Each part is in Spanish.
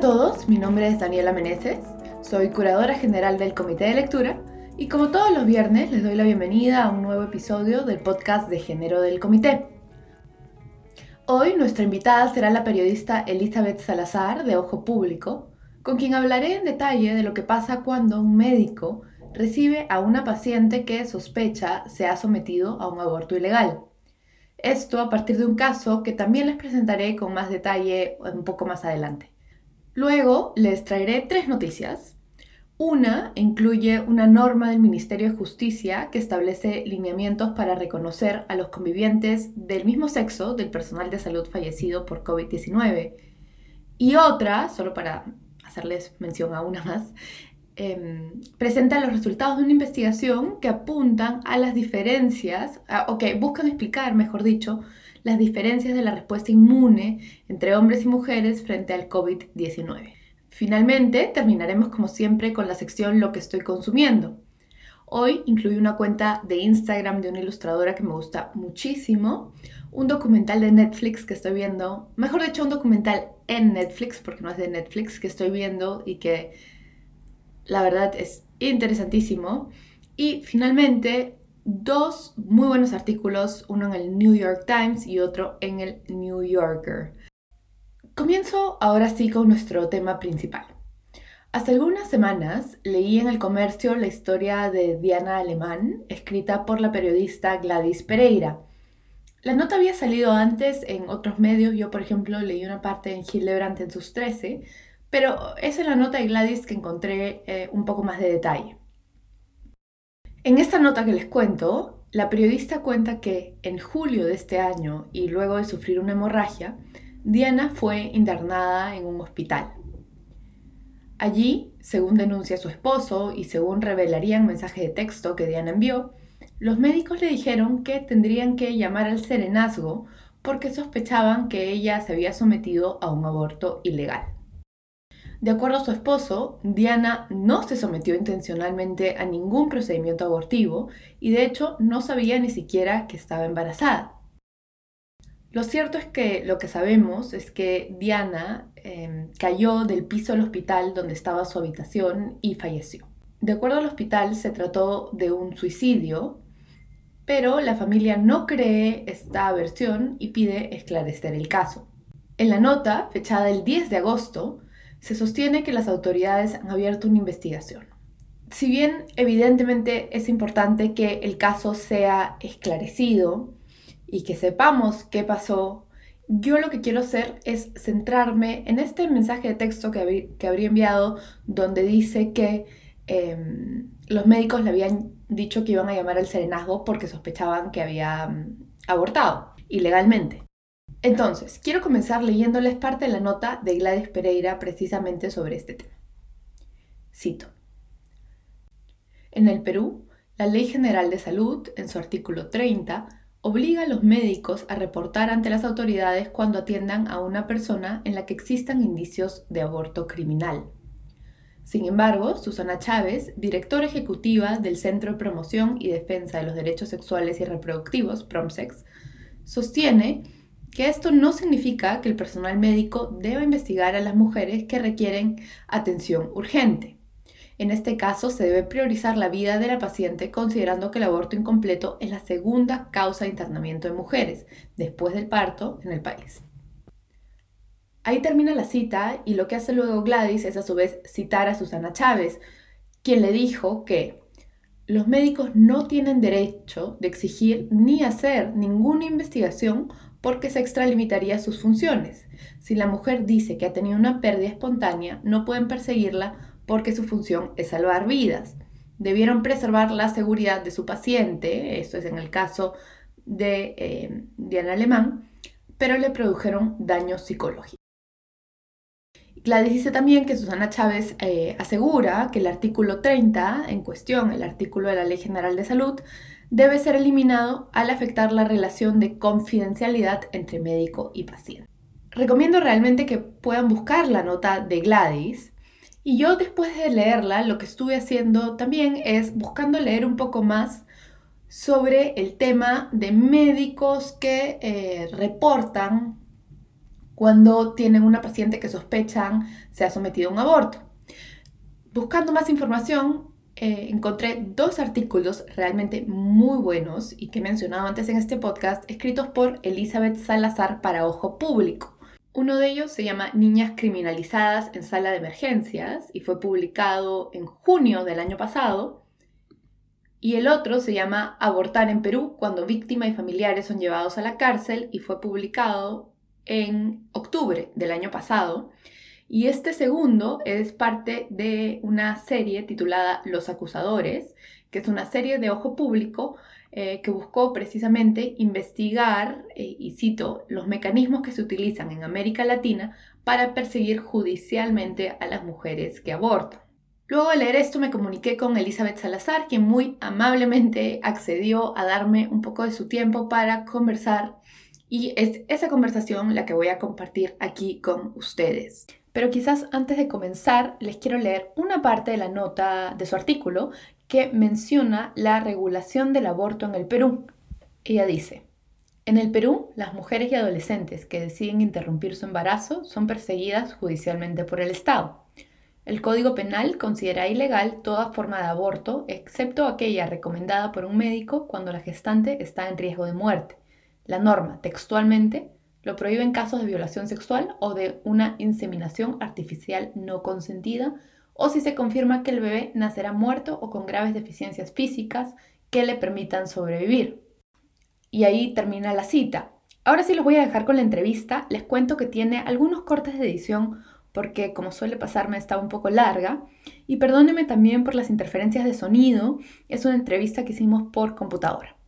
a todos, mi nombre es Daniela Meneses, soy curadora general del Comité de Lectura y como todos los viernes les doy la bienvenida a un nuevo episodio del podcast de género del comité. Hoy nuestra invitada será la periodista Elizabeth Salazar de Ojo Público, con quien hablaré en detalle de lo que pasa cuando un médico recibe a una paciente que sospecha se ha sometido a un aborto ilegal. Esto a partir de un caso que también les presentaré con más detalle un poco más adelante. Luego les traeré tres noticias. Una incluye una norma del Ministerio de Justicia que establece lineamientos para reconocer a los convivientes del mismo sexo del personal de salud fallecido por COVID-19. Y otra, solo para hacerles mención a una más, em, presenta los resultados de una investigación que apuntan a las diferencias, o que buscan explicar, mejor dicho, las diferencias de la respuesta inmune entre hombres y mujeres frente al COVID-19. Finalmente, terminaremos como siempre con la sección Lo que estoy consumiendo. Hoy incluye una cuenta de Instagram de una ilustradora que me gusta muchísimo, un documental de Netflix que estoy viendo, mejor dicho, un documental en Netflix, porque no es de Netflix, que estoy viendo y que la verdad es interesantísimo. Y finalmente, dos muy buenos artículos, uno en el New York Times y otro en el New Yorker. Comienzo ahora sí con nuestro tema principal. Hace algunas semanas leí en el comercio la historia de Diana Alemán, escrita por la periodista Gladys Pereira. La nota había salido antes en otros medios, yo por ejemplo leí una parte en Hildebrand en sus 13, pero es en la nota de Gladys que encontré eh, un poco más de detalle. En esta nota que les cuento, la periodista cuenta que en julio de este año y luego de sufrir una hemorragia, Diana fue internada en un hospital. Allí, según denuncia su esposo y según revelaría un mensaje de texto que Diana envió, los médicos le dijeron que tendrían que llamar al serenazgo porque sospechaban que ella se había sometido a un aborto ilegal. De acuerdo a su esposo, Diana no se sometió intencionalmente a ningún procedimiento abortivo y de hecho no sabía ni siquiera que estaba embarazada. Lo cierto es que lo que sabemos es que Diana em, cayó del piso del hospital donde estaba su habitación y falleció. De acuerdo al hospital se trató de un suicidio, pero la familia no cree esta versión y pide esclarecer el caso. En la nota, fechada el 10 de agosto, se sostiene que las autoridades han abierto una investigación. Si bien evidentemente es importante que el caso sea esclarecido y que sepamos qué pasó, yo lo que quiero hacer es centrarme en este mensaje de texto que, habría enviado donde dice que em, los médicos le habían dicho que iban a llamar al serenazgo porque sospechaban que había mm, abortado ilegalmente. Entonces, quiero comenzar leyéndoles parte de la nota de Gladys Pereira precisamente sobre este tema. Cito. En el Perú, la Ley General de Salud, en su artículo 30, obliga a los médicos a reportar ante las autoridades cuando atiendan a una persona en la que existan indicios de aborto criminal. Sin embargo, Susana Chávez, directora ejecutiva del Centro de Promoción y Defensa de los Derechos Sexuales y Reproductivos, PROMSEX, sostiene que esto no significa que el personal médico deba investigar a las mujeres que requieren atención urgente. En este caso, se debe priorizar la vida de la paciente considerando que el aborto incompleto es la segunda causa de internamiento de mujeres después del parto en el país. Ahí termina la cita y lo que hace luego Gladys es a su vez citar a Susana Chávez, quien le dijo que los médicos no tienen derecho de exigir ni hacer ninguna investigación porque se extralimitaría sus funciones. Si la mujer dice que ha tenido una pérdida espontánea, no pueden perseguirla porque su función es salvar vidas. Debieron preservar la seguridad de su paciente, esto es en el caso de eh, Diana Alemán, pero le produjeron daños psicológicos. Gladys dice también que Susana Chávez eh, asegura que el artículo 30 en cuestión, el artículo de la Ley General de Salud, debe ser eliminado al afectar la relación de confidencialidad entre médico y paciente. Recomiendo realmente que puedan buscar la nota de Gladys y yo después de leerla lo que estuve haciendo también es buscando leer un poco más sobre el tema de médicos que eh, reportan cuando tienen una paciente que sospechan se ha sometido a un aborto. Buscando más información, eh, encontré dos artículos realmente muy buenos y que he mencionado antes en este podcast, escritos por Elizabeth Salazar para Ojo Público. Uno de ellos se llama Niñas criminalizadas en sala de emergencias y fue publicado en junio del año pasado. Y el otro se llama Abortar en Perú cuando víctima y familiares son llevados a la cárcel y fue publicado en octubre del año pasado. Y este segundo es parte de una serie titulada Los Acusadores, que es una serie de ojo público eh, que buscó precisamente investigar, eh, y cito, los mecanismos que se utilizan en América Latina para perseguir judicialmente a las mujeres que abortan. Luego de leer esto me comuniqué con Elizabeth Salazar, quien muy amablemente accedió a darme un poco de su tiempo para conversar y es esa conversación la que voy a compartir aquí con ustedes. Pero quizás antes de comenzar les quiero leer una parte de la nota de su artículo que menciona la regulación del aborto en el Perú. Ella dice, en el Perú, las mujeres y adolescentes que deciden interrumpir su embarazo son perseguidas judicialmente por el Estado. El Código Penal considera ilegal toda forma de aborto, excepto aquella recomendada por un médico cuando la gestante está en riesgo de muerte. La norma, textualmente, lo prohíbe en casos de violación sexual o de una inseminación artificial no consentida o si se confirma que el bebé nacerá muerto o con graves deficiencias físicas que le permitan sobrevivir. Y ahí termina la cita. Ahora sí los voy a dejar con la entrevista. Les cuento que tiene algunos cortes de edición porque como suele pasarme está un poco larga. Y perdónenme también por las interferencias de sonido. Es una entrevista que hicimos por computadora.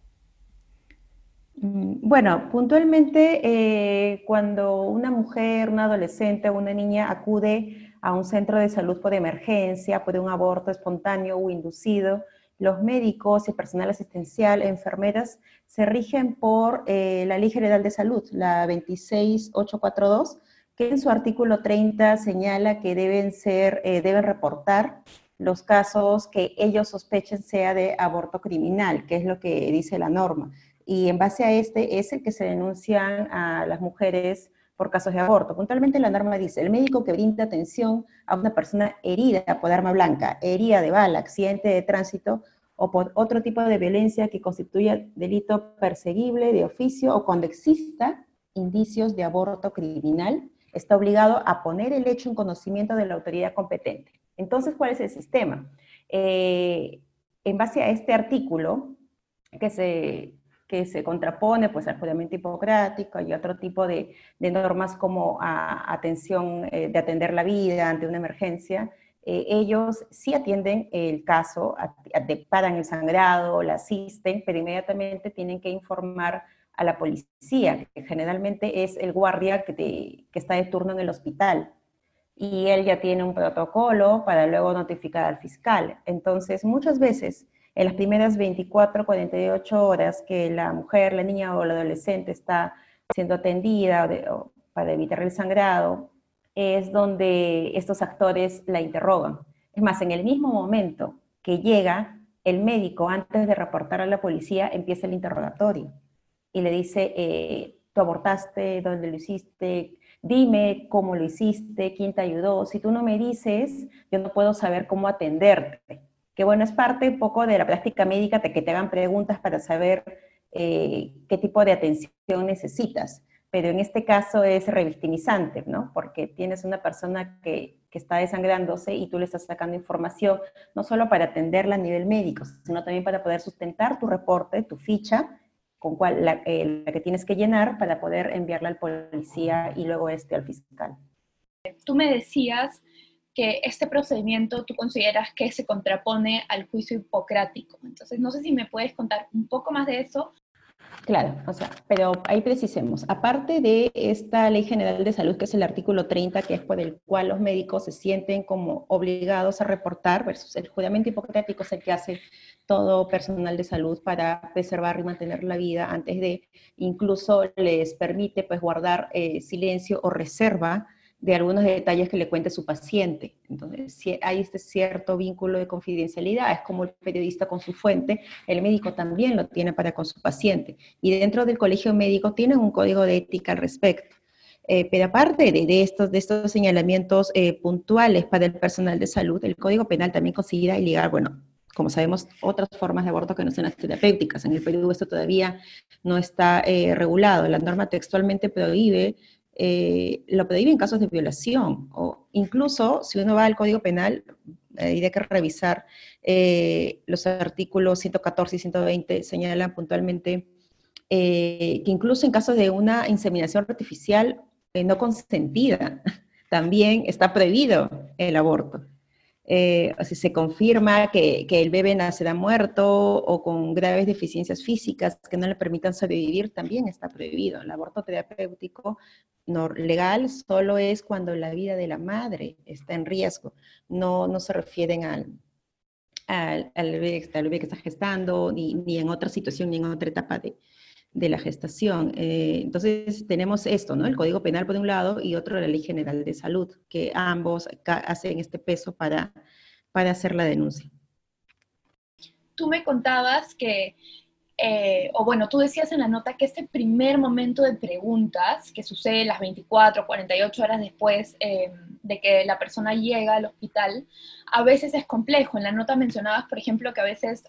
Mm, bueno, puntualmente eh, cuando una mujer, una adolescente o una niña acude a un centro de salud por emergencia, por un aborto espontáneo o inducido, los médicos y personal asistencial, enfermeras, se rigen por eh, la Ley General de Salud, la 26842, que en su artículo 30 señala que deben ser, eh, deben reportar los casos que ellos sospechen sea de aborto criminal, que es lo que dice la norma. Y en base a este es el que se denuncian a las mujeres por casos de aborto. Puntualmente la norma dice, el médico que brinda atención a una persona herida por arma blanca, herida de bala, accidente de tránsito o por otro tipo de violencia que constituya delito perseguible de oficio o cuando exista indicios de aborto criminal, está obligado a poner el hecho en conocimiento de la autoridad competente. Entonces, ¿cuál es el sistema? Eh, en base a este artículo, que se que se contrapone pues, al juramento hipocrático y otro tipo de, normas como atención, eh, de atender la vida ante una emergencia, eh, ellos sí atienden el caso, paran el sangrado, la asisten, pero inmediatamente tienen que informar a la policía, que generalmente es el guardia que, que está de turno en el hospital. Y él ya tiene un protocolo para luego notificar al fiscal. Entonces, muchas veces en las primeras 24, 48 horas que la mujer, la niña o la adolescente está siendo atendida para evitar el sangrado, es donde estos actores la interrogan. Es más, en el mismo momento que llega el médico, antes de reportar a la policía, empieza el interrogatorio y le dice, eh, tú abortaste, dónde lo hiciste, dime cómo lo hiciste, quién te ayudó. Si tú no me dices, yo no puedo saber cómo atenderte que bueno, es parte un poco de la práctica médica de que te hagan preguntas para saber eh, qué tipo de atención necesitas. Pero en este caso es revictimizante, ¿no? Porque tienes una persona que, que, está desangrándose y tú le estás sacando información, no solo para atenderla a nivel médico, sino también para poder sustentar tu reporte, tu ficha, con cual, la, eh, la que tienes que llenar para poder enviarla al policía y luego este al fiscal. Tú me decías que este procedimiento tú consideras que se contrapone al juicio hipocrático. Entonces, no sé si me puedes contar un poco más de eso. Claro, o sea, pero ahí precisemos, aparte de esta Ley General de Salud, que es el artículo 30, que es por el cual los médicos se sienten como obligados a reportar, versus el juramento hipocrático es el que hace todo personal de salud para preservar y mantener la vida antes de, incluso les permite pues guardar eh, silencio o reserva de algunos detalles que le cuente su paciente. Entonces, si hay este cierto vínculo de confidencialidad, es como el periodista con su fuente, el médico también lo tiene para con su paciente. Y dentro del colegio médico tienen un código de ética al respecto. Eh, pero aparte de, estos, de estos señalamientos eh, puntuales para el personal de salud, el Código Penal también considera ligar, bueno, como sabemos, otras formas de aborto que no sean las terapéuticas. En el Perú esto todavía no está eh, regulado. La norma textualmente prohíbe, lo prohíbe en casos de violación, o incluso si uno va al Código Penal, hay que revisar los artículos 114 y 120, señalan puntualmente que incluso en casos de una inseminación artificial eh, no consentida, también está prohibido el aborto. Eh, o se confirma que, el bebé nacerá muerto o con graves deficiencias físicas que no le permitan sobrevivir, también está prohibido. El aborto terapéutico legal solo es cuando la vida de la madre está en riesgo. No, no se refieren al, al, bebé, bebé, que está gestando, ni, ni en otra situación, ni en otra etapa de, de la gestación. Eh, entonces tenemos esto, ¿no? El Código Penal por un lado y otro la Ley General de Salud, que ambos hacen este peso para, para hacer la denuncia. Tú me contabas que, eh, o bueno, tú decías en la nota que este primer momento de preguntas, que sucede las 24, 48 horas después eh, de que la persona llega al hospital, a veces es complejo. En la nota mencionabas, por ejemplo, que a veces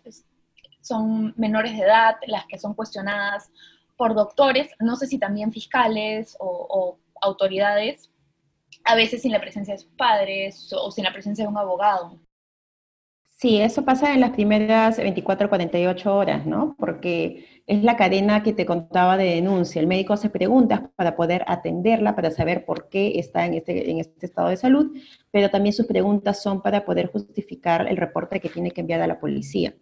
son menores de edad las que son cuestionadas por doctores, no sé si también fiscales o, autoridades, a veces sin la presencia de sus padres o sin la presencia de un abogado. Sí, eso pasa en las primeras 24 o 48 horas, ¿no? Porque es la cadena que te contaba de denuncia. El médico hace preguntas para poder atenderla, para saber por qué está en este, en este estado de salud, pero también sus preguntas son para poder justificar el reporte que tiene que enviar a la policía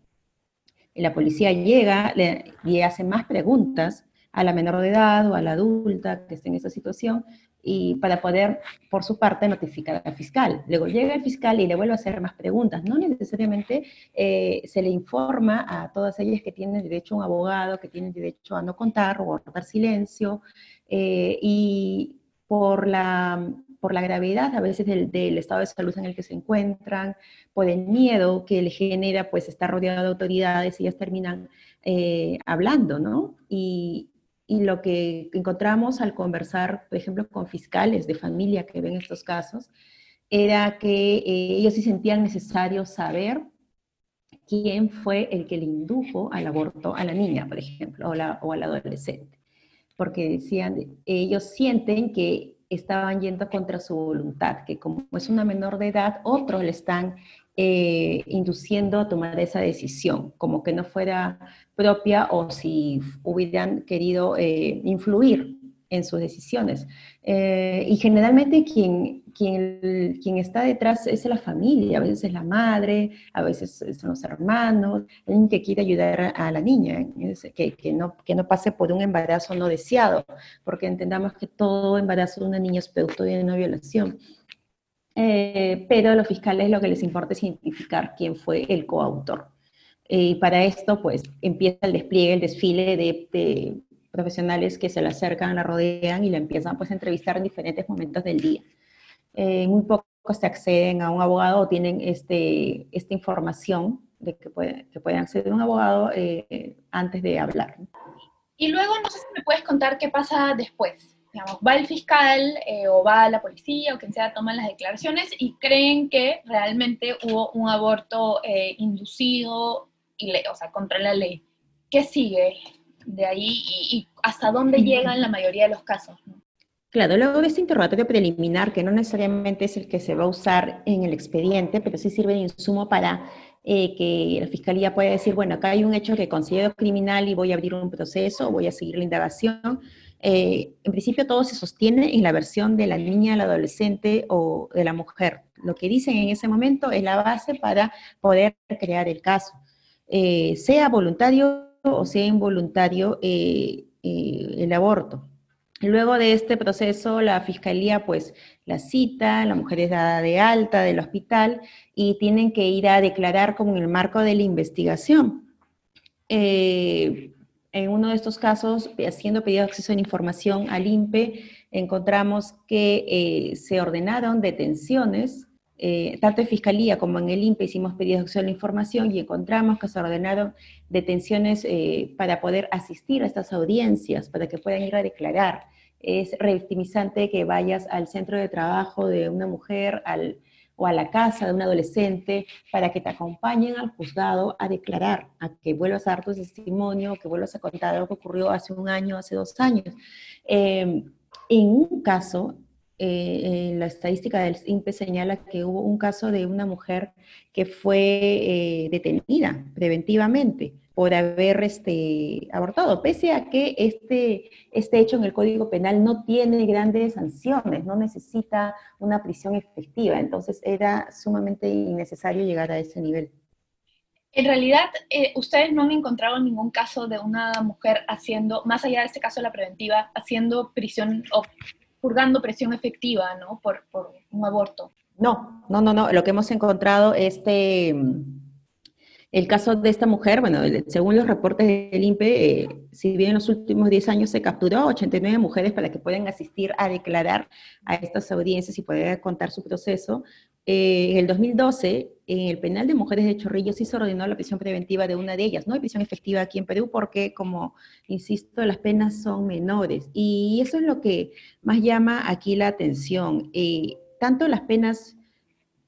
la policía llega y hace más preguntas a la menor de edad o a la adulta que esté en esa situación y para poder, por su parte, notificar al fiscal. Luego llega el fiscal y le vuelve a hacer más preguntas. No necesariamente eh, se le informa a todas ellas que tienen derecho a un abogado, que tienen derecho a no contar o a guardar silencio. Eh, y por la, por la gravedad a veces del, estado de salud en el que se encuentran, por el miedo que le genera pues estar rodeado de autoridades y ellas terminan eh, hablando, ¿no? Y, lo que encontramos al conversar, por ejemplo, con fiscales de familia que ven estos casos, era que eh, ellos sí sentían necesario saber quién fue el que le indujo al aborto a la niña, por ejemplo, o al adolescente porque decían, ellos sienten que estaban yendo contra su voluntad, que como es una menor de edad, otros le están eh, induciendo a tomar esa decisión, como que no fuera propia o si hubieran querido eh, influir en sus decisiones. Eh, y generalmente quien, quien, quien, está detrás es la familia, a veces es la madre, a veces son los hermanos, alguien que quiere ayudar a la niña, que, que, no, que no pase por un embarazo no deseado, porque entendamos que todo embarazo de una niña es producto de una violación. Eh, pero a los fiscales lo que les importa es identificar quién fue el coautor. Eh, y para esto, pues, empieza el despliegue, el desfile de profesionales que se le acercan, la rodean y la empiezan pues a entrevistar en diferentes momentos del día. Eh, muy pocos se acceden a un abogado o tienen este, esta información de que, puede, que pueden acceder a un abogado eh, antes de hablar. Y luego, no sé si me puedes contar qué pasa después. Digamos, va el fiscal eh, o va la policía o quien sea, toman las declaraciones y creen que realmente hubo un aborto inducido, y o sea, contra la ley. ¿Qué sigue? De ahí y, hasta dónde llega en la mayoría de los casos. Claro, luego de este interrogatorio preliminar, que no necesariamente es el que se va a usar en el expediente, pero sí sirve de insumo para eh, que la fiscalía pueda decir, bueno, acá hay un hecho que considero criminal y voy a abrir un proceso, voy a seguir la indagación. Eh, en principio todo se sostiene en la versión de la niña, la adolescente o de la mujer. Lo que dicen en ese momento es la base para poder crear el caso, eh, sea voluntario o sea involuntario eh, eh, el aborto. Luego de este proceso, la fiscalía pues la cita, la mujer es dada de alta del hospital y tienen que ir a declarar como en el marco de la investigación. Eh, en uno de estos casos, haciendo pedido de acceso a información al INPE, encontramos que se ordenaron detenciones eh, tanto en Fiscalía como en el INPE hicimos pedidos de acceso a la información y encontramos que se ordenaron detenciones eh, para poder asistir a estas audiencias, para que puedan ir a declarar. es revictimizante que vayas al centro de trabajo de una mujer al, o a la casa de un adolescente para que te acompañen al juzgado a declarar, a que vuelvas a dar tu testimonio, que vuelvas a contar lo que ocurrió hace un año, hace dos años. Eh, en un caso, eh, la estadística del INPE señala que hubo un caso de una mujer que fue eh, detenida preventivamente por haber este, abortado, pese a que este, este hecho en el Código Penal no tiene grandes sanciones, no necesita una prisión efectiva, entonces era sumamente innecesario llegar a ese nivel. En realidad, eh, ustedes no han encontrado ningún caso de una mujer haciendo, más allá de este caso de la preventiva, haciendo prisión o purgando presión efectiva, ¿no? Por, por un aborto. No, no, no, no. Lo que hemos encontrado, este el caso de esta mujer, bueno, según los reportes del INPE, eh, si bien en los últimos 10 años se capturó a 89 mujeres para que puedan asistir a declarar a estas audiencias y poder contar su proceso, eh, en el 2012, en el penal de mujeres de Chorrillos sí se ordenó la prisión preventiva de una de ellas. No hay prisión efectiva aquí en Perú porque, como insisto, las penas son menores. Y eso es lo que más llama aquí la atención. Eh, tanto las penas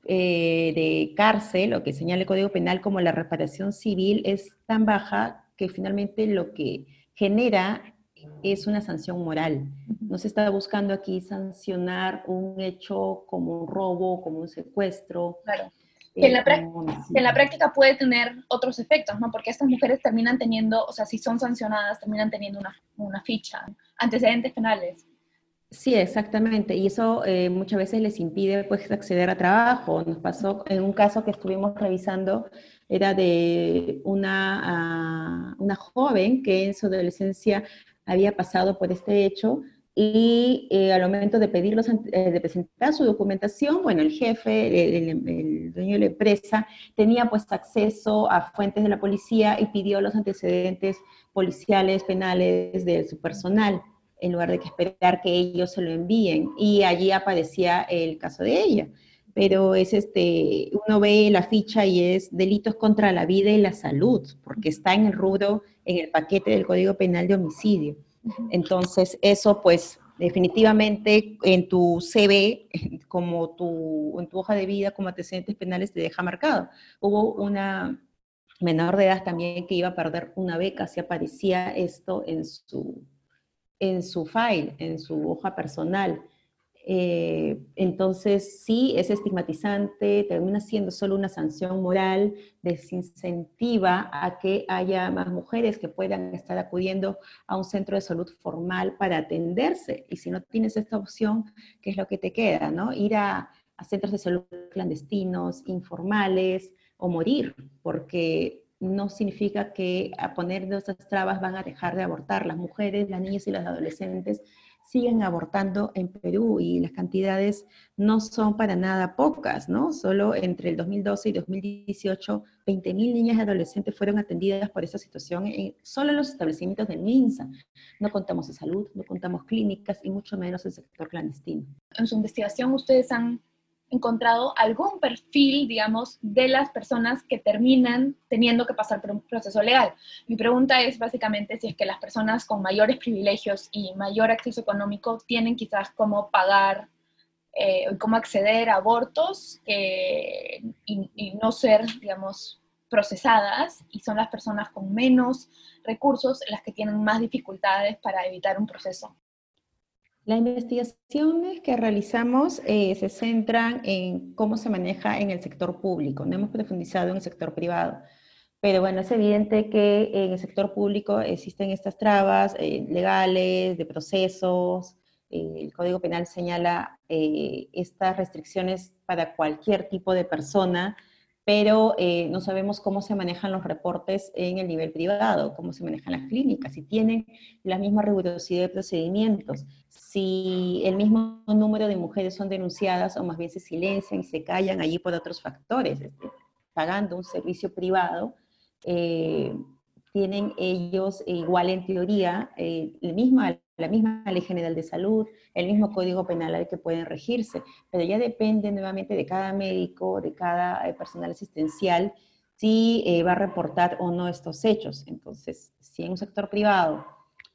eh, de cárcel, lo que señala el Código Penal, como la reparación civil es tan baja que finalmente lo que genera es una sanción moral. No se está buscando aquí sancionar un hecho como un robo, como un secuestro. Claro. Que en, la eh, en, la práctica puede tener otros efectos, ¿no? Porque estas mujeres terminan teniendo, o sea, si son sancionadas, terminan teniendo una, una ficha, antecedentes penales. Sí, exactamente. Y eso eh, muchas veces les impide pues, acceder a trabajo. Nos pasó en un caso que estuvimos revisando, era de una, ah, una joven que en su adolescencia había pasado por este hecho y eh, al momento de pedirlos, eh, de presentar su documentación, bueno, el jefe, el, dueño de la empresa, tenía pues acceso a fuentes de la policía y pidió los antecedentes policiales, penales de su personal en lugar de que esperar que ellos se lo envíen. Y allí aparecía el caso de ella. Pero es este, uno ve la ficha y es delitos contra la vida y la salud, porque está en el rubro, en el paquete del Código Penal de homicidio. Entonces, eso pues definitivamente en tu CV, como tu, en tu hoja de vida como antecedentes penales te deja marcado. Hubo una menor de edad también que iba a perder una beca si aparecía esto en su, en su file, en su hoja personal. Eh, entonces, sí, es estigmatizante, termina siendo solo una sanción moral, desincentiva a que haya más mujeres que puedan estar acudiendo a un centro de salud formal para atenderse. Y si no tienes esta opción, ¿qué es lo que te queda? ¿no? Ir a, a centros de salud clandestinos, informales o morir, porque no significa que a poner esas trabas van a dejar de abortar. Las mujeres, las niñas y las adolescentes siguen abortando en Perú y las cantidades no son para nada pocas, ¿no? Solo entre el 2012 y 2018, 20.000 niñas y adolescentes fueron atendidas por esa situación en, solo en los establecimientos del MINSA. No contamos de salud, no contamos clínicas y mucho menos el sector clandestino. En su investigación ustedes han encontrado algún perfil, digamos, de las personas que terminan teniendo que pasar por un proceso legal. Mi pregunta es básicamente si es que las personas con mayores privilegios y mayor acceso económico tienen quizás cómo pagar eh, cómo acceder a abortos y, y no ser, digamos, procesadas y son las personas con menos recursos las que tienen más dificultades para evitar un proceso. Las investigaciones que realizamos eh, se centran en cómo se maneja en el sector público, no hemos profundizado en el sector privado. Pero bueno, es evidente que en el sector público existen estas trabas eh, legales, de procesos, eh, el Código Penal señala estas restricciones para cualquier tipo de persona, pero no sabemos cómo se manejan los reportes en el nivel privado, cómo se manejan las clínicas, si tienen la misma rigurosidad de procedimientos, si el mismo número de mujeres son denunciadas o más bien se silencian y se callan allí por otros factores, este, pagando un servicio privado, eh, tienen ellos igual en teoría eh, la, misma, la misma ley general de salud, el mismo código penal al que pueden regirse, pero ya depende nuevamente de cada médico, de cada eh, personal asistencial, si va a reportar o no estos hechos. Entonces, si en un sector privado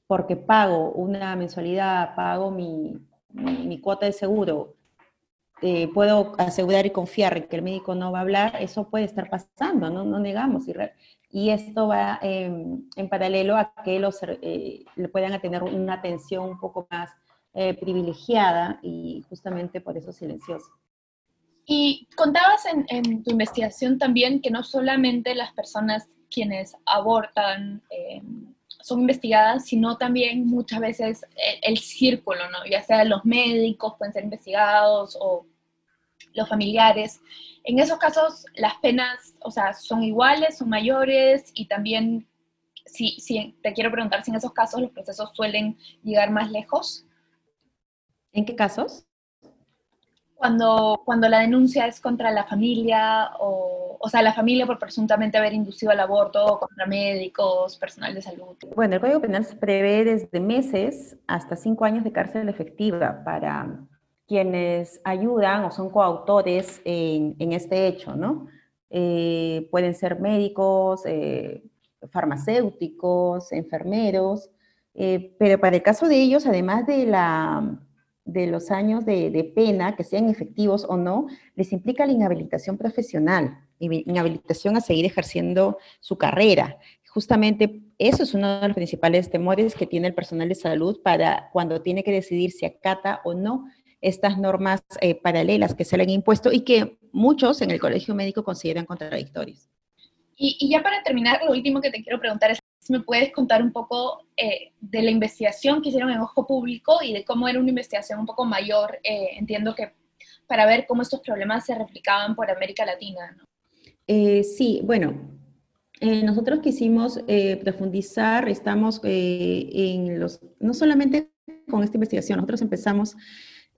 porque pago una mensualidad, pago mi, mi, cuota de seguro, eh, puedo asegurar y confiar en que el médico no va a hablar, eso puede estar pasando, no, no negamos. Y, y esto va en paralelo a que los, eh, le puedan tener una atención un poco más eh, privilegiada y justamente por eso silenciosa. Y contabas en, en, tu investigación también que no solamente las personas quienes abortan son investigadas, sino también muchas veces el, círculo, ¿no? Ya sea los médicos pueden ser investigados o los familiares. En esos casos, las penas, o sea, son iguales, son mayores y también, si, si te quiero preguntar si en esos casos los procesos suelen llegar más lejos. ¿En qué casos? Cuando, cuando la denuncia es contra la familia o o sea, la familia por presuntamente haber inducido al aborto contra médicos, personal de salud. Bueno, el Código Penal se prevé desde meses hasta cinco años de cárcel efectiva para quienes ayudan o son coautores en, en este hecho, ¿no? Eh, pueden ser médicos, eh, farmacéuticos, enfermeros, eh, pero para el caso de ellos, además de la de los años de, pena, que sean efectivos o no, les implica la inhabilitación profesional, inhabilitación a seguir ejerciendo su carrera. Justamente eso es uno de los principales temores que tiene el personal de salud para cuando tiene que decidir si acata o no estas normas eh, paralelas que se le han impuesto y que muchos en el colegio médico consideran contradictorias. Y, y ya para terminar, lo último que te quiero preguntar es me puedes contar un poco eh, de la investigación que hicieron en Ojo Público y de cómo era una investigación un poco mayor, eh, entiendo que para ver cómo estos problemas se replicaban por América Latina. ¿no? Eh, sí, bueno, nosotros quisimos profundizar, estamos en los, no solamente con esta investigación, nosotros empezamos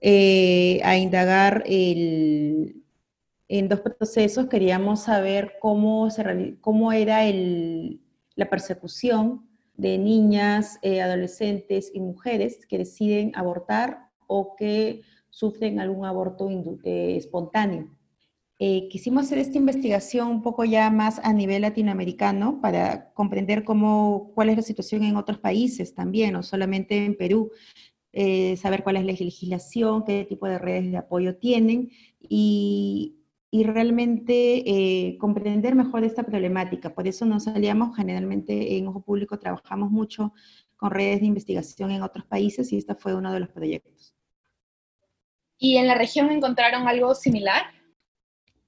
a indagar el, en dos procesos, queríamos saber cómo, se, cómo era el, la persecución de niñas, eh, adolescentes y mujeres que deciden abortar o que sufren algún aborto eh, espontáneo. Eh, quisimos hacer esta investigación un poco ya más a nivel latinoamericano para comprender cómo, cuál es la situación en otros países también, no solamente en Perú, saber cuál es la legislación, qué tipo de redes de apoyo tienen y, y realmente eh, comprender mejor esta problemática. Por eso nos salíamos generalmente en Ojo Público, trabajamos mucho con redes de investigación en otros países y este fue uno de los proyectos. ¿Y en la región encontraron algo similar?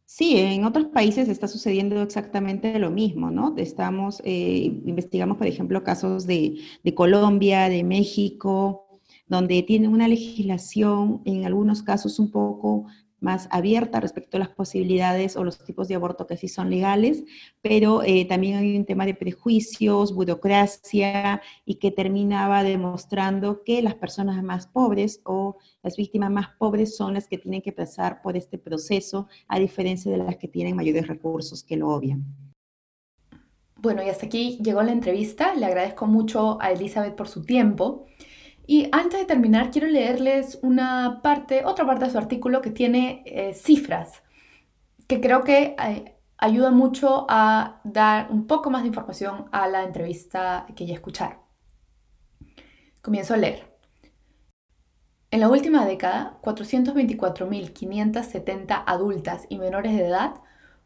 Sí, en otros países está sucediendo exactamente lo mismo, ¿no? Estamos, eh, investigamos, por ejemplo, casos de, de Colombia, de México, donde tienen una legislación en algunos casos un poco más abierta respecto a las posibilidades o los tipos de aborto que sí son legales, pero eh, también hay un tema de prejuicios, burocracia y que terminaba demostrando que las personas más pobres o las víctimas más pobres son las que tienen que pasar por este proceso, a diferencia de las que tienen mayores recursos que lo obvian. Bueno, y hasta aquí llegó la entrevista. Le agradezco mucho a Elizabeth por su tiempo. Y antes de terminar, quiero leerles una parte, otra parte de su artículo que tiene eh, cifras, que creo que eh, ayuda mucho a dar un poco más de información a la entrevista que ya escucharon. Comienzo a leer. En la última década, 424.570 adultas y menores de edad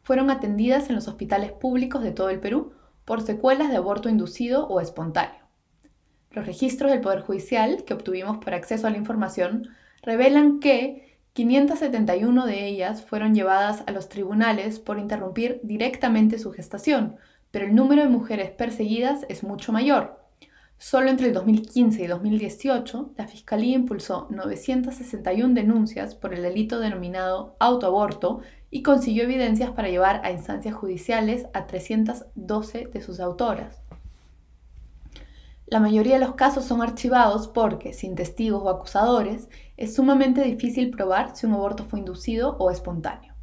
fueron atendidas en los hospitales públicos de todo el Perú por secuelas de aborto inducido o espontáneo. Los registros del Poder Judicial que obtuvimos por acceso a la información revelan que 571 de ellas fueron llevadas a los tribunales por interrumpir directamente su gestación, pero el número de mujeres perseguidas es mucho mayor. Solo entre el 2015 y 2018, la Fiscalía impulsó 961 denuncias por el delito denominado autoaborto y consiguió evidencias para llevar a instancias judiciales a 312 de sus autoras. La mayoría de los casos son archivados porque, sin testigos o acusadores, es sumamente difícil probar si un aborto fue inducido o espontáneo.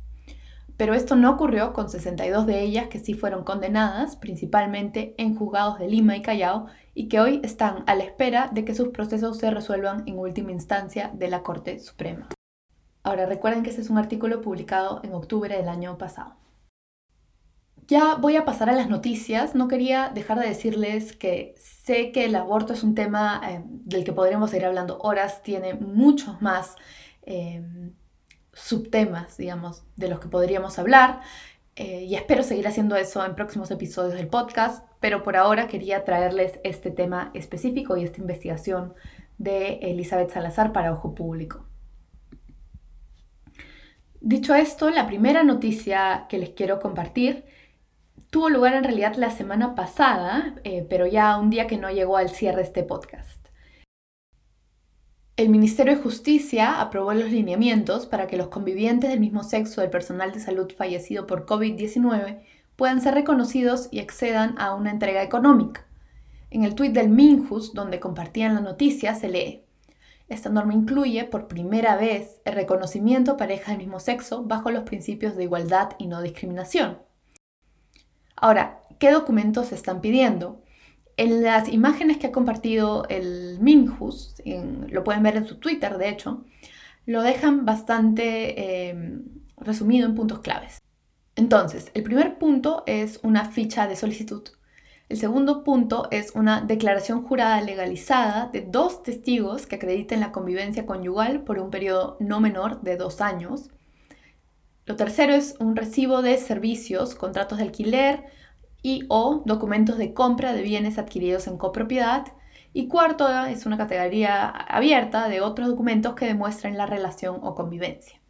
Pero esto no ocurrió con 62 de ellas que sí fueron condenadas, principalmente en juzgados de Lima y Callao, y que hoy están a la espera de que sus procesos se resuelvan en última instancia de la Corte Suprema. Ahora recuerden que este es un artículo publicado en octubre del año pasado. Ya voy a pasar a las noticias. No quería dejar de decirles que sé que el aborto es un tema eh, del que podríamos seguir hablando horas, tiene muchos más eh, subtemas, digamos, de los que podríamos hablar. Eh, y espero seguir haciendo eso en próximos episodios del podcast, pero por ahora quería traerles este tema específico y esta investigación de Elizabeth Salazar para Ojo Público. Dicho esto, la primera noticia que les quiero compartir tuvo lugar en realidad la semana pasada, eh, pero ya un día que no llegó al cierre este podcast. El Ministerio de Justicia aprobó los lineamientos para que los convivientes del mismo sexo del personal de salud fallecido por COVID-19 puedan ser reconocidos y accedan a una entrega económica. En el tuit del Minjus, donde compartían la noticia, se lee, esta norma incluye por primera vez el reconocimiento a parejas del mismo sexo bajo los principios de igualdad y no discriminación. Ahora, ¿qué documentos están pidiendo? En las imágenes que ha compartido el Minjus, lo pueden ver en su Twitter de hecho, lo dejan bastante em, resumido en puntos claves. Entonces, el primer punto es una ficha de solicitud. El segundo punto es una declaración jurada legalizada de dos testigos que acrediten la convivencia conyugal por un periodo no menor de dos años. Lo tercero es un recibo de servicios, contratos de alquiler y o documentos de compra de bienes adquiridos en copropiedad. Y cuarto es una categoría abierta de otros documentos que demuestren la relación o convivencia.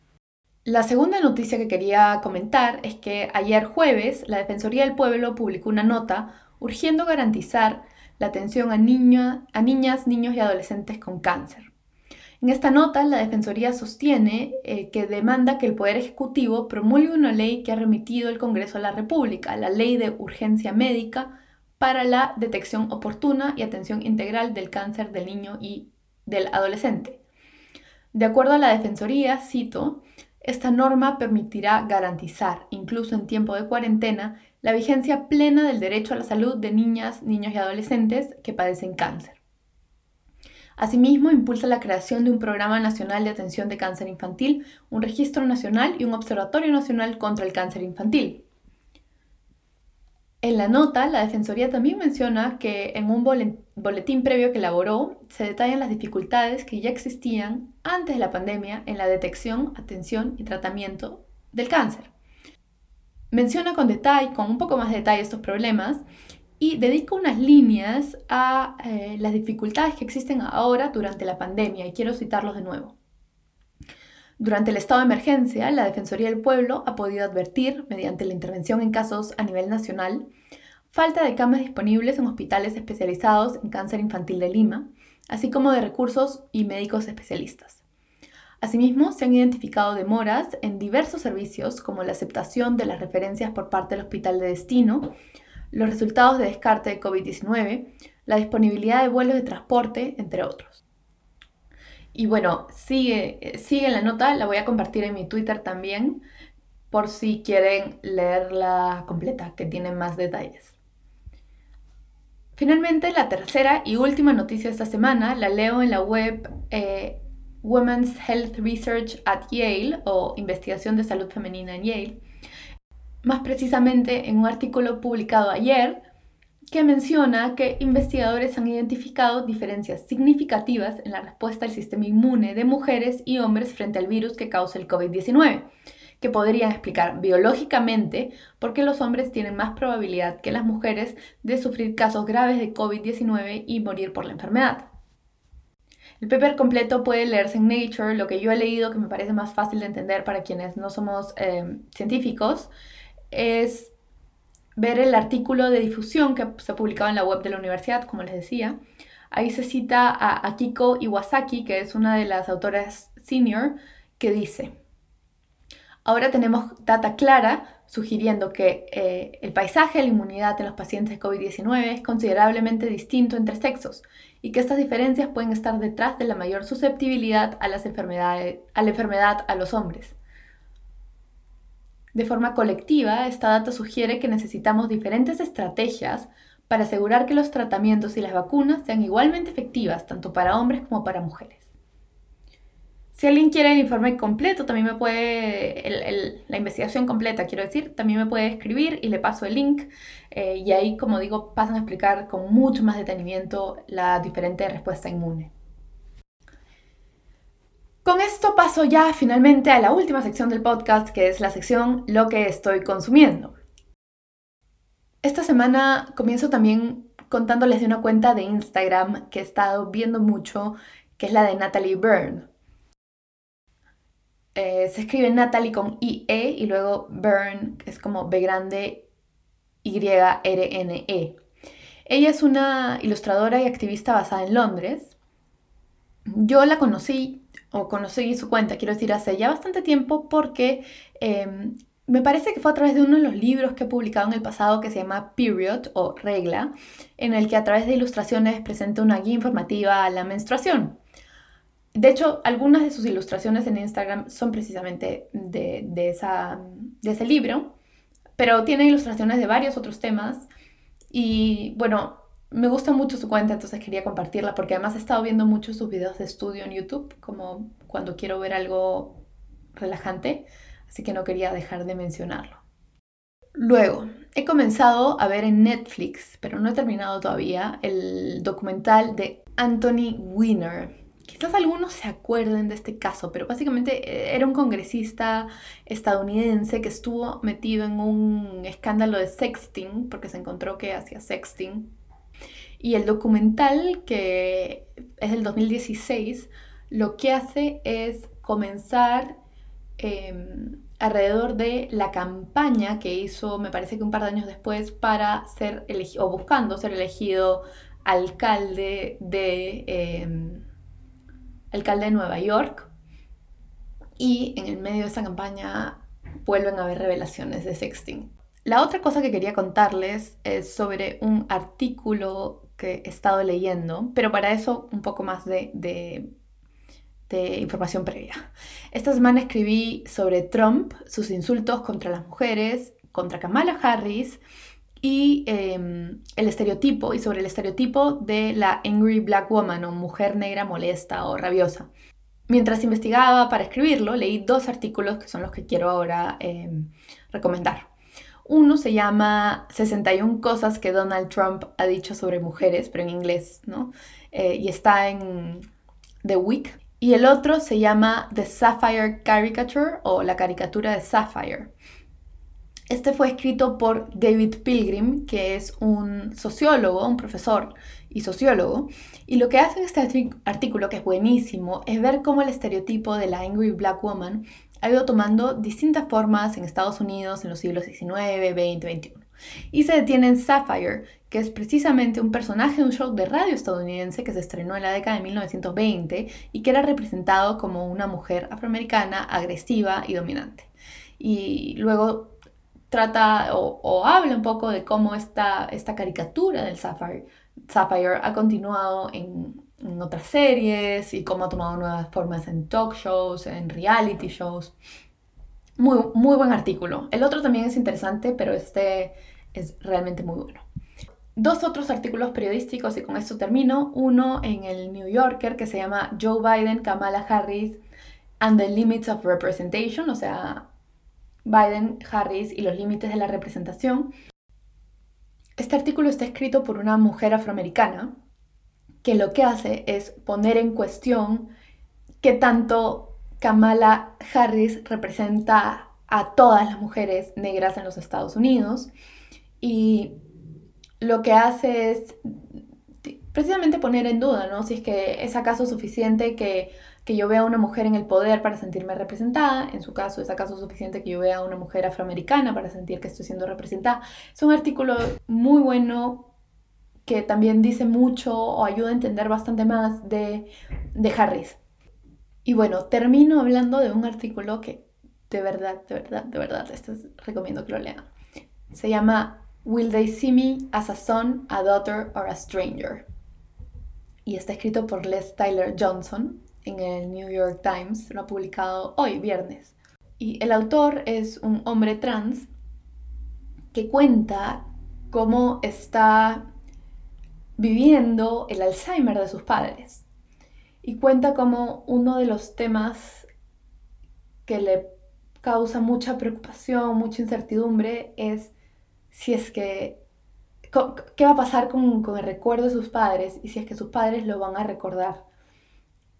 La segunda noticia que quería comentar es que ayer jueves la Defensoría del Pueblo publicó una nota urgiendo garantizar la atención a, a niñas, niños y adolescentes con cáncer. En esta nota, la Defensoría sostiene eh, que demanda que el Poder Ejecutivo promulgue una ley que ha remitido el Congreso a la República, la Ley de Urgencia Médica para la detección oportuna y atención integral del cáncer del niño y del adolescente. De acuerdo a la Defensoría, cito, esta norma permitirá garantizar, incluso en tiempo de cuarentena, la vigencia plena del derecho a la salud de niñas, niños y adolescentes que padecen cáncer. Asimismo, impulsa la creación de un Programa Nacional de Atención de Cáncer Infantil, un Registro Nacional y un Observatorio Nacional contra el Cáncer Infantil. En la nota, la Defensoría también menciona que en un boletín previo que elaboró se detallan las dificultades que ya existían antes de la pandemia en la detección, atención y tratamiento del cáncer. Menciona con detalle, con un poco más de detalle estos problemas y dedico unas líneas a eh, las dificultades que existen ahora durante la pandemia y quiero citarlos de nuevo. Durante el estado de emergencia, la Defensoría del Pueblo ha podido advertir, mediante la intervención en casos a nivel nacional, falta de camas disponibles en hospitales especializados en cáncer infantil de Lima, así como de recursos y médicos especialistas. Asimismo, se han identificado demoras en diversos servicios como la aceptación de las referencias por parte del hospital de destino, los resultados de descarte de COVID-19, la disponibilidad de vuelos de transporte, entre otros. Y bueno, sigue, sigue la nota, la voy a compartir en mi Twitter también, por si quieren leerla completa, que tiene más detalles. Finalmente, la tercera y última noticia de esta semana la leo en la web eh, Women's Health Research at Yale o Investigación de Salud Femenina en Yale, más precisamente en un artículo publicado ayer que menciona que investigadores han identificado diferencias significativas en la respuesta del sistema inmune de mujeres y hombres frente al virus que causa el COVID-19, que podrían explicar biológicamente por qué los hombres tienen más probabilidad que las mujeres de sufrir casos graves de COVID-19 y morir por la enfermedad. El paper completo puede leerse en Nature, lo que yo he leído que me parece más fácil de entender para quienes no somos eh, científicos, es ver el artículo de difusión que se ha publicado en la web de la universidad, como les decía. Ahí se cita a Akiko Iwasaki, que es una de las autoras senior, que dice, ahora tenemos data clara sugiriendo que eh, el paisaje de la inmunidad en los pacientes de COVID-19 es considerablemente distinto entre sexos y que estas diferencias pueden estar detrás de la mayor susceptibilidad a, las enfermedades, a la enfermedad a los hombres. De forma colectiva, esta data sugiere que necesitamos diferentes estrategias para asegurar que los tratamientos y las vacunas sean igualmente efectivas tanto para hombres como para mujeres. Si alguien quiere el informe completo, también me puede, la investigación completa, quiero decir, también me puede escribir y le paso el link. Eh, y ahí, como digo, pasan a explicar con mucho más detenimiento la diferente respuesta inmune. Con esto paso ya finalmente a la última sección del podcast, que es la sección Lo que estoy consumiendo. Esta semana comienzo también contándoles de una cuenta de Instagram que he estado viendo mucho, que es la de Natalie Byrne. Eh, se escribe Natalie con IE y luego Byrne, es como B grande Y-R-N-E. Ella es una ilustradora y activista basada en Londres. Yo la conocí, o conocí su cuenta, quiero decir, hace ya bastante tiempo porque em, me parece que fue a través de uno de los libros que he publicado en el pasado que se llama Period o Regla, en el que a través de ilustraciones presenta una guía informativa a la menstruación. De hecho, algunas de sus ilustraciones en Instagram son precisamente de, esa, de ese libro, pero tiene ilustraciones de varios otros temas. Y bueno, me gusta mucho su cuenta, entonces quería compartirla porque además he estado viendo muchos sus videos de estudio en YouTube, como cuando quiero ver algo relajante, así que no quería dejar de mencionarlo. Luego, he comenzado a ver en Netflix, pero no he terminado todavía, el documental de Anthony Weiner, Quizás algunos se acuerden de este caso, pero básicamente eh, era un congresista estadounidense que estuvo metido en un escándalo de sexting, porque se encontró que hacía sexting. Y el documental, que es del 2016, lo que hace es comenzar em, alrededor de la campaña que hizo, me parece que un par de años después, para ser elegido, o buscando ser elegido alcalde de... Em, alcalde de Nueva York. Y en el medio de esa campaña vuelven a haber revelaciones de sexting. La otra cosa que quería contarles es sobre un artículo que he estado leyendo, pero para eso un poco más de, de, información previa. Esta semana escribí sobre Trump, sus insultos contra las mujeres, contra Kamala Harris y em, el estereotipo, y sobre el estereotipo de la angry black woman o mujer negra molesta o rabiosa. Mientras investigaba para escribirlo, leí dos artículos que son los que quiero ahora em, recomendar. Uno se llama 61 cosas que Donald Trump ha dicho sobre mujeres, pero en inglés, ¿no? Eh, y está en The Week. Y el otro se llama The Sapphire Caricature o la caricatura de Sapphire. Este fue escrito por David Pilgrim, que es un sociólogo, un profesor y sociólogo, y lo que hace en este artículo, que es buenísimo, es ver cómo el estereotipo de la angry black woman ha ido tomando distintas formas en Estados Unidos en los siglos XIX, XX, XXI. Y se detiene en Sapphire, que es precisamente un personaje de un show de radio estadounidense que se estrenó en la década de 1920 y que era representado como una mujer afroamericana agresiva y dominante. Y luego trata o, habla un poco de cómo esta, esta caricatura del Sapphire, Sapphire ha continuado en, otras series y cómo ha tomado nuevas formas en talk shows, en reality shows. Muy, muy buen artículo. El otro también es interesante, pero este es realmente muy bueno. Dos otros artículos periodísticos y con esto termino. Uno en el New Yorker que se llama Joe Biden, Kamala Harris and the Limits of Representation, o sea, Biden, Harris y los límites de la representación. Este artículo está escrito por una mujer afroamericana que lo que hace es poner en cuestión qué tanto Kamala Harris representa a todas las mujeres negras en los Estados Unidos y lo que hace es precisamente poner en duda, ¿no? Si es que es acaso suficiente que que yo vea a una mujer en el poder para sentirme representada, en su caso es acaso suficiente que yo vea a una mujer afroamericana para sentir que estoy siendo representada. Es un artículo muy bueno que también dice mucho o ayuda a entender bastante más de, de Harris. Y bueno, termino hablando de un artículo que de verdad, de verdad, de verdad, esto recomiendo que lo lean. Se llama Will They See Me as a Son, a Daughter or a Stranger? Y está escrito por Les Tyler Johnson, en el New York Times, lo ha publicado hoy, viernes. Y el autor es un hombre trans que cuenta cómo está viviendo el Alzheimer de sus padres. y cuenta como uno de los temas que le causa mucha preocupación, mucha incertidumbre es si es que qué va a pasar con, con, el recuerdo de sus padres y si es que sus padres lo van a recordar.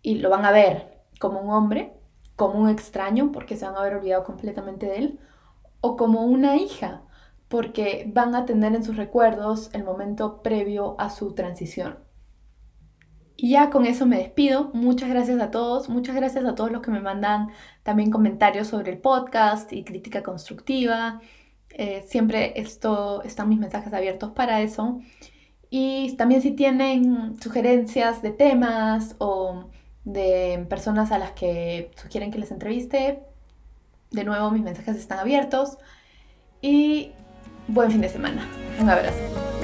Y lo van a ver como un hombre, como un extraño, porque se van a haber olvidado completamente de él, o como una hija, porque van a tener en sus recuerdos el momento previo a su transición. Y ya con eso me despido. Muchas gracias a todos. Muchas gracias a todos los que me mandan también comentarios sobre el podcast y crítica constructiva. Eh, siempre esto, están mis mensajes abiertos para eso. Y también si tienen sugerencias de temas o de personas a las que sugieren que les entreviste, de nuevo mis mensajes están abiertos. Y buen fin de semana. Un abrazo.